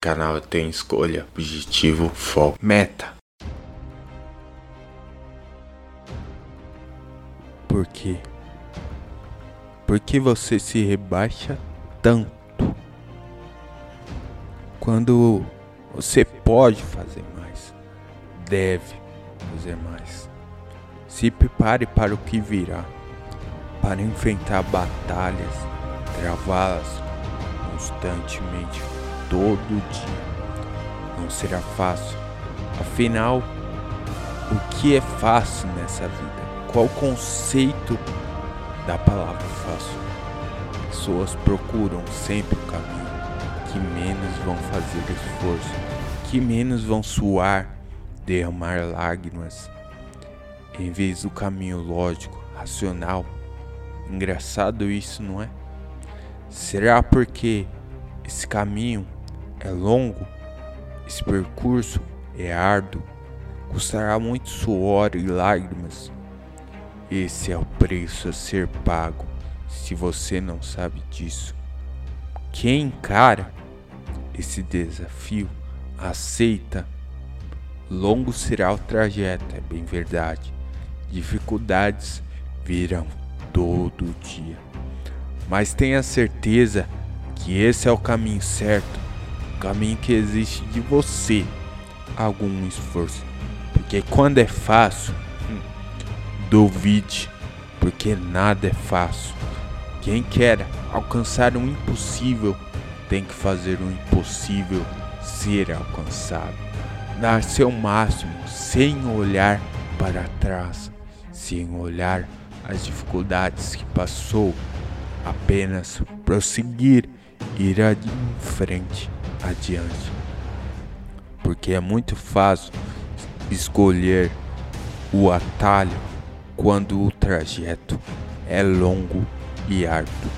Canal tem escolha, objetivo, foco, meta. Por quê? Por que você se rebaixa tanto? Quando você pode fazer mais, deve fazer mais. Se prepare para o que virá, para enfrentar batalhas, travá-las constantemente todo dia. Não será fácil. Afinal, o que é fácil nessa vida? Qual o conceito da palavra fácil? Pessoas procuram sempre o caminho que menos vão fazer esforço, que menos vão suar, derramar lágrimas, em vez do caminho lógico, racional. Engraçado isso, não é? Será porque esse caminho é longo, esse percurso é árduo, custará muito suor e lágrimas. Esse é o preço a ser pago se você não sabe disso. Quem encara esse desafio aceita. Longo será o trajeto, é bem verdade. Dificuldades virão todo dia. Mas tenha certeza que esse é o caminho certo caminho que existe de você algum esforço. Porque quando é fácil, hum, duvide, porque nada é fácil. Quem quer alcançar o impossível tem que fazer o impossível ser alcançado. Dar seu máximo sem olhar para trás, sem olhar as dificuldades que passou, apenas prosseguir, ir em frente adiante. Porque é muito fácil escolher o atalho quando o trajeto é longo e árduo.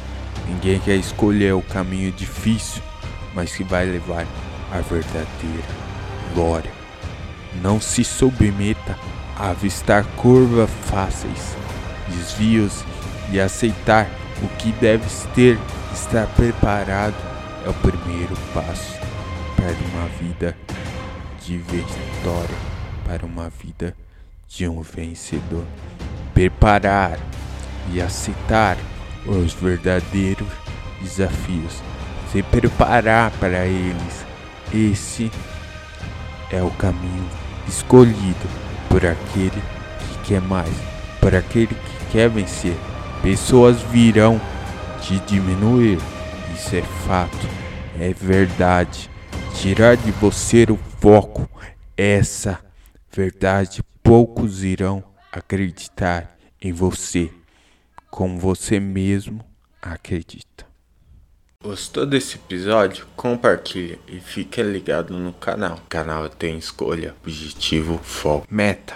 Ninguém quer escolher o caminho difícil, mas que vai levar à verdadeira glória. Não se submeta a avistar curvas fáceis, desvios e aceitar o que deve ter, estar preparado é o primeiro passo para uma vida de vitória, para uma vida de um vencedor. Preparar e aceitar os verdadeiros desafios, se preparar para eles. Esse é o caminho escolhido por aquele que quer mais, por aquele que quer vencer. Pessoas virão te diminuir isso é fato, é verdade. Tirar de você o foco, essa verdade, poucos irão acreditar em você, como você mesmo acredita. Gostou desse episódio? Compartilha e fique ligado no canal. O canal tem escolha, objetivo, foco, meta.